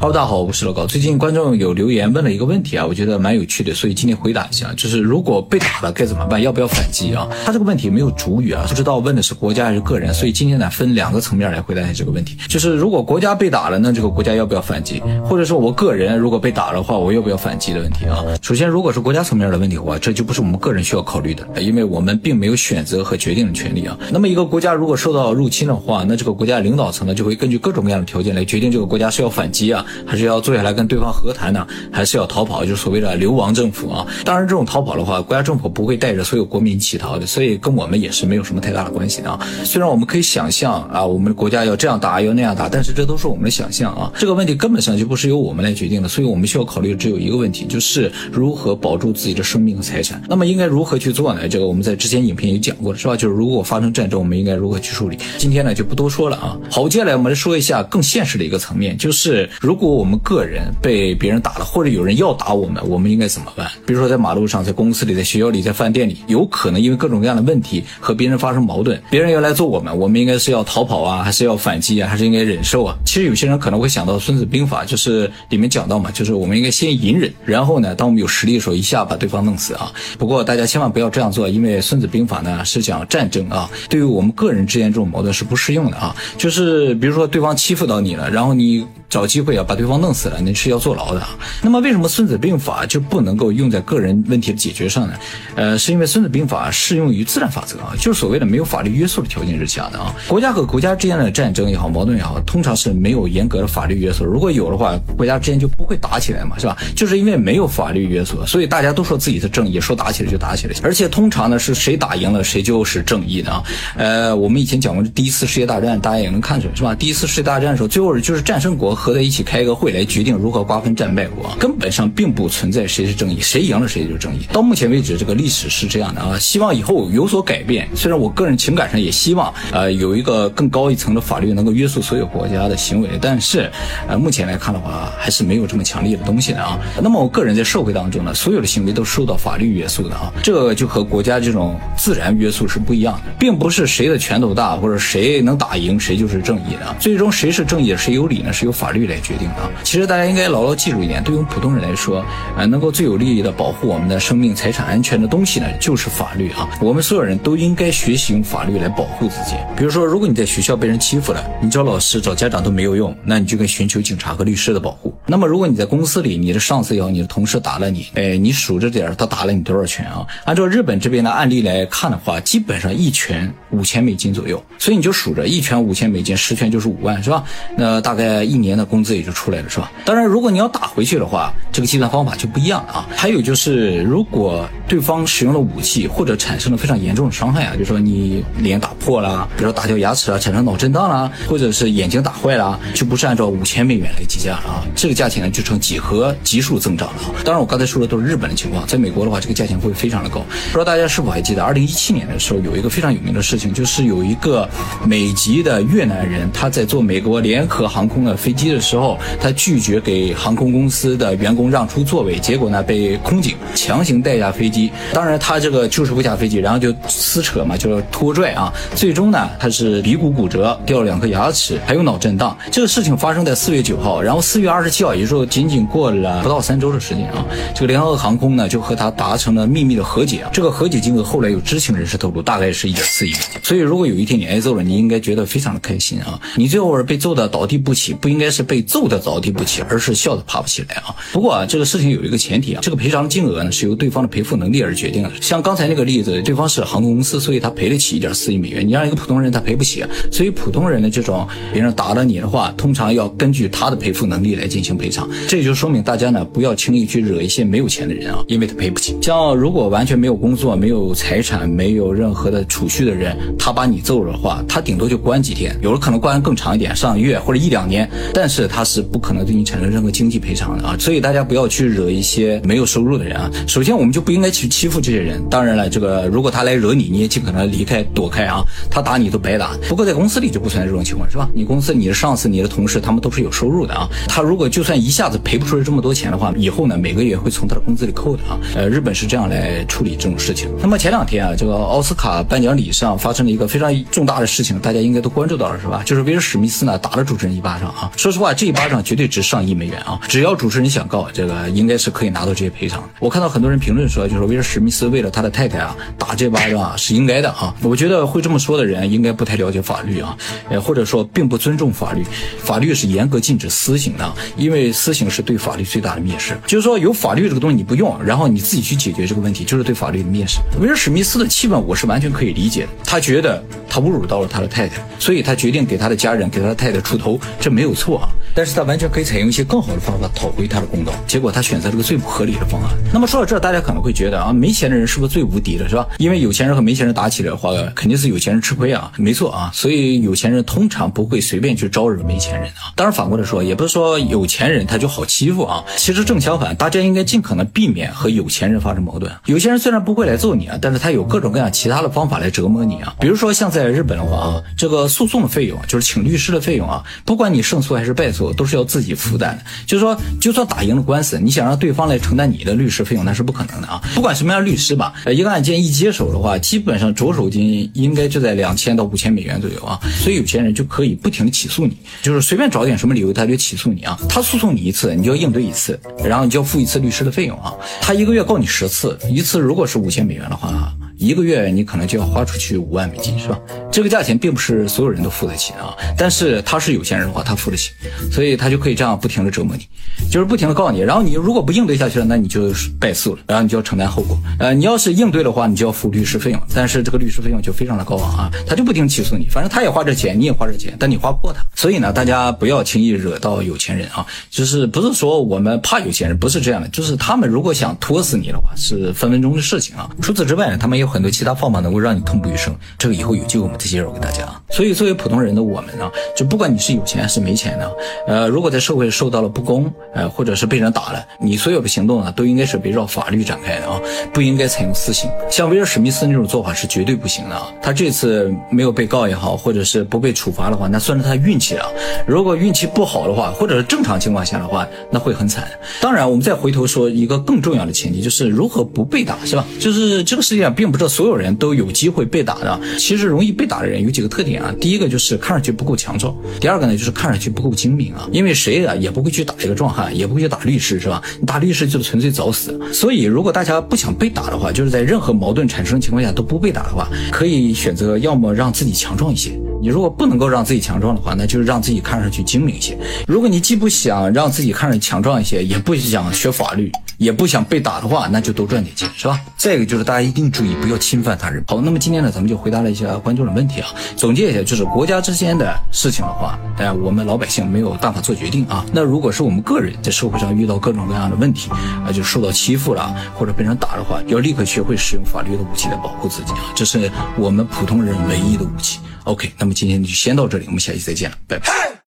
哈喽，大家好，我是老高。最近观众有留言问了一个问题啊，我觉得蛮有趣的，所以今天回答一下，就是如果被打了该怎么办？要不要反击啊？他这个问题没有主语啊，不知道问的是国家还是个人，所以今天呢分两个层面来回答一下这个问题。就是如果国家被打了，那这个国家要不要反击？或者说我个人如果被打的话，我要不要反击的问题啊？首先，如果是国家层面的问题的话，这就不是我们个人需要考虑的，因为我们并没有选择和决定的权利啊。那么一个国家如果受到入侵的话，那这个国家领导层呢就会根据各种各样的条件来决定这个国家是要反击啊，还是要坐下来。跟对方和谈呢，还是要逃跑，就是所谓的流亡政府啊。当然，这种逃跑的话，国家政府不会带着所有国民乞逃的，所以跟我们也是没有什么太大的关系的啊。虽然我们可以想象啊，我们国家要这样打，要那样打，但是这都是我们的想象啊。这个问题根本上就不是由我们来决定的，所以我们需要考虑只有一个问题，就是如何保住自己的生命和财产。那么应该如何去做呢？这个我们在之前影片也讲过了，是吧？就是如果发生战争，我们应该如何去处理？今天呢就不多说了啊。好，接下来我们来说一下更现实的一个层面，就是如如果我们个人。被别人打了，或者有人要打我们，我们应该怎么办？比如说在马路上、在公司里、在学校里、在饭店里，有可能因为各种各样的问题和别人发生矛盾，别人要来揍我们，我们应该是要逃跑啊，还是要反击啊，还是应该忍受啊？其实有些人可能会想到《孙子兵法》，就是里面讲到嘛，就是我们应该先隐忍，然后呢，当我们有实力的时候，一下把对方弄死啊。不过大家千万不要这样做，因为《孙子兵法》呢是讲战争啊，对于我们个人之间这种矛盾是不适用的啊。就是比如说对方欺负到你了，然后你。找机会啊，把对方弄死了，那是要坐牢的。那么为什么《孙子兵法》就不能够用在个人问题的解决上呢？呃，是因为《孙子兵法》适用于自然法则啊，就是所谓的没有法律约束的条件之下的啊。国家和国家之间的战争也好，矛盾也好，通常是没有严格的法律约束。如果有的话，国家之间就不会打起来嘛，是吧？就是因为没有法律约束，所以大家都说自己是正义，说打起来就打起来。而且通常呢，是谁打赢了，谁就是正义的啊。呃，我们以前讲过第一次世界大战，大家也能看出来，是吧？第一次世界大战的时候，最后就是战胜国合在一起开开个。会来决定如何瓜分战败国，根本上并不存在谁是正义，谁赢了谁就是正义。到目前为止，这个历史是这样的啊，希望以后有所改变。虽然我个人情感上也希望，呃，有一个更高一层的法律能够约束所有国家的行为，但是，呃，目前来看的话，还是没有这么强烈的东西的啊。那么，我个人在社会当中呢，所有的行为都受到法律约束的啊，这就和国家这种自然约束是不一样的，并不是谁的拳头大或者谁能打赢谁就是正义的，最终谁是正义谁有理呢，是由法律来决定的。其实大家应该牢牢记住一点，对于普通人来说，呃，能够最有利益的保护我们的生命财产安全的东西呢，就是法律啊。我们所有人都应该学习用法律来保护自己。比如说，如果你在学校被人欺负了，你找老师、找家长都没有用，那你就该寻求警察和律师的保护。那么，如果你在公司里，你的上司也好，你的同事打了你，哎，你数着点儿他打了你多少拳啊？按照日本这边的案例来看的话，基本上一拳五千美金左右，所以你就数着一拳五千美金，十拳就是五万，是吧？那大概一年的工资也就出来了，是吧？当然，如果你要打回去的话，这个计算方法就不一样了啊。还有就是，如果对方使用了武器或者产生了非常严重的伤害啊，比如说你脸打破了，比如说打掉牙齿啊，产生脑震荡啦，或者是眼睛打坏了，就不是按照五千美元来计价了啊。这个价钱呢就呈几何级数增长了。当然，我刚才说的都是日本的情况，在美国的话，这个价钱会非常的高。不知道大家是否还记得，二零一七年的时候有一个非常有名的事情，就是有一个美籍的越南人，他在坐美国联合航空的飞机的时候，他拒绝。给航空公司的员工让出座位，结果呢被空警强行带下飞机。当然他这个就是不下飞机，然后就撕扯嘛，就是拖拽啊。最终呢他是鼻骨骨折，掉了两颗牙齿，还有脑震荡。这个事情发生在四月九号，然后四月二十七号，也就是说仅仅过了不到三周的时间啊，这个联合航空呢就和他达成了秘密的和解。这个和解金额后来有知情人士透露，大概是一点四亿。所以如果有一天你挨揍了，你应该觉得非常的开心啊。你最后是被揍的倒地不起，不应该是被揍的倒地不起。而是笑的爬不起来啊！不过啊，这个事情有一个前提啊，这个赔偿金额呢是由对方的赔付能力而决定的。像刚才那个例子，对方是航空公司，所以他赔得起一点四亿美元。你让一个普通人他赔不起，所以普通人的这种别人打了你的话，通常要根据他的赔付能力来进行赔偿。这就说明大家呢不要轻易去惹一些没有钱的人啊，因为他赔不起。像如果完全没有工作、没有财产、没有任何的储蓄的人，他把你揍了的话，他顶多就关几天，有的可能关更长一点，上个月或者一两年，但是他是不可能对你产生。任何经济赔偿的啊，所以大家不要去惹一些没有收入的人啊。首先，我们就不应该去欺负这些人。当然了，这个如果他来惹你，你也尽可能离开躲开啊。他打你都白打。不过在公司里就不存在这种情况，是吧？你公司你的上司、你的同事，他们都是有收入的啊。他如果就算一下子赔不出来这么多钱的话，以后呢每个月会从他的工资里扣的啊。呃，日本是这样来处理这种事情。那么前两天啊，这个奥斯卡颁奖礼上发生了一个非常重大的事情，大家应该都关注到了是吧？就是威尔史密斯呢打了主持人一巴掌啊。说实话，这一巴掌绝对值上亿美元啊！只要主持人想告，这个应该是可以拿到这些赔偿。我看到很多人评论说，就是威尔史密斯为了他的太太啊打这巴掌啊是应该的啊。我觉得会这么说的人应该不太了解法律啊，呃，或者说并不尊重法律。法律是严格禁止私刑的，因为私刑是对法律最大的蔑视。就是说，有法律这个东西你不用，然后你自己去解决这个问题，就是对法律的蔑视。威尔史密斯的气氛我是完全可以理解的，他觉得他侮辱到了他的太太，所以他决定给他的家人、给他的太太出头，这没有错啊。但是他完全可以采用一些更好的方法讨回他的公道，结果他选择了个最不合理的方案。那么说到这，大家可能会觉得啊，没钱的人是不是最无敌的，是吧？因为有钱人和没钱人打起来的话，肯定是有钱人吃亏啊。没错啊，所以有钱人通常不会随便去招惹没钱人啊。当然反过来说，也不是说有钱人他就好欺负啊。其实正相反，大家应该尽可能避免和有钱人发生矛盾。有钱人虽然不会来揍你啊，但是他有各种各样其他的方法来折磨你啊。比如说像在日本的话啊，这个诉讼的费用就是请律师的费用啊，不管你胜诉还是败诉，都是要自己。负担的，就是说，就算打赢了官司，你想让对方来承担你的律师费用，那是不可能的啊！不管什么样律师吧，一个案件一接手的话，基本上着手金应该就在两千到五千美元左右啊。所以有钱人就可以不停的起诉你，就是随便找点什么理由他就起诉你啊。他诉讼你一次，你就要应对一次，然后你就要付一次律师的费用啊。他一个月告你十次，一次如果是五千美元的话。一个月你可能就要花出去五万美金，是吧？这个价钱并不是所有人都付得起啊。但是他是有钱人的话，他付得起，所以他就可以这样不停的折磨你，就是不停的告你。然后你如果不应对下去了，那你就败诉了，然后你就要承担后果。呃，你要是应对的话，你就要付律师费用，但是这个律师费用就非常的高昂啊。他就不停起诉你，反正他也花这钱，你也花这钱，但你花不过他。所以呢，大家不要轻易惹到有钱人啊。就是不是说我们怕有钱人，不是这样的，就是他们如果想拖死你的话，是分分钟的事情啊。除此之外呢，他们也。很多其他方法能够让你痛不欲生，这个以后有机会我们再介绍给大家啊。所以作为普通人的我们呢，就不管你是有钱还是没钱的，呃，如果在社会受到了不公，呃，或者是被人打了，你所有的行动呢，都应该是围绕法律展开的啊，不应该采用私刑。像威尔史密斯那种做法是绝对不行的啊。他这次没有被告也好，或者是不被处罚的话，那算是他运气啊。如果运气不好的话，或者是正常情况下的话，那会很惨。当然，我们再回头说一个更重要的前提，就是如何不被打，是吧？就是这个世界上并不。这所有人都有机会被打的，其实容易被打的人有几个特点啊。第一个就是看上去不够强壮，第二个呢就是看上去不够精明啊。因为谁啊也不会去打一个壮汉，也不会去打律师，是吧？你打律师就纯粹找死。所以如果大家不想被打的话，就是在任何矛盾产生的情况下都不被打的话，可以选择要么让自己强壮一些。你如果不能够让自己强壮的话，那就是让自己看上去精明一些。如果你既不想让自己看上去强壮一些，也不想学法律，也不想被打的话，那就多赚点钱，是吧？再一个就是大家一定注意不要侵犯他人。好，那么今天呢，咱们就回答了一下观众的问题啊。总结一下，就是国家之间的事情的话，哎，我们老百姓没有办法做决定啊。那如果是我们个人在社会上遇到各种各样的问题啊，就受到欺负了或者被人打的话，要立刻学会使用法律的武器来保护自己啊，这是我们普通人唯一的武器。OK，那么今天就先到这里，我们下期再见了，拜拜。